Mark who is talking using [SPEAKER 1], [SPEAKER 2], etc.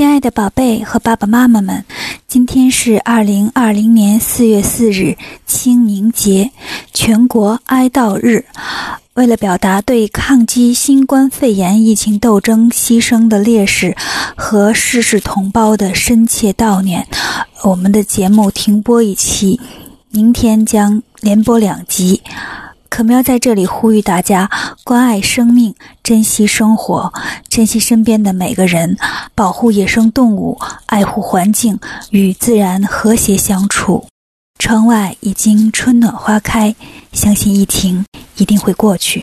[SPEAKER 1] 亲爱的宝贝和爸爸妈妈们，今天是二零二零年四月四日，清明节，全国哀悼日。为了表达对抗击新冠肺炎疫情斗争牺牲的烈士和逝世同胞的深切悼念，我们的节目停播一期，明天将连播两集。我们要在这里呼吁大家关爱生命，珍惜生活，珍惜身边的每个人，保护野生动物，爱护环境，与自然和谐相处。窗外已经春暖花开，相信疫情一定会过去。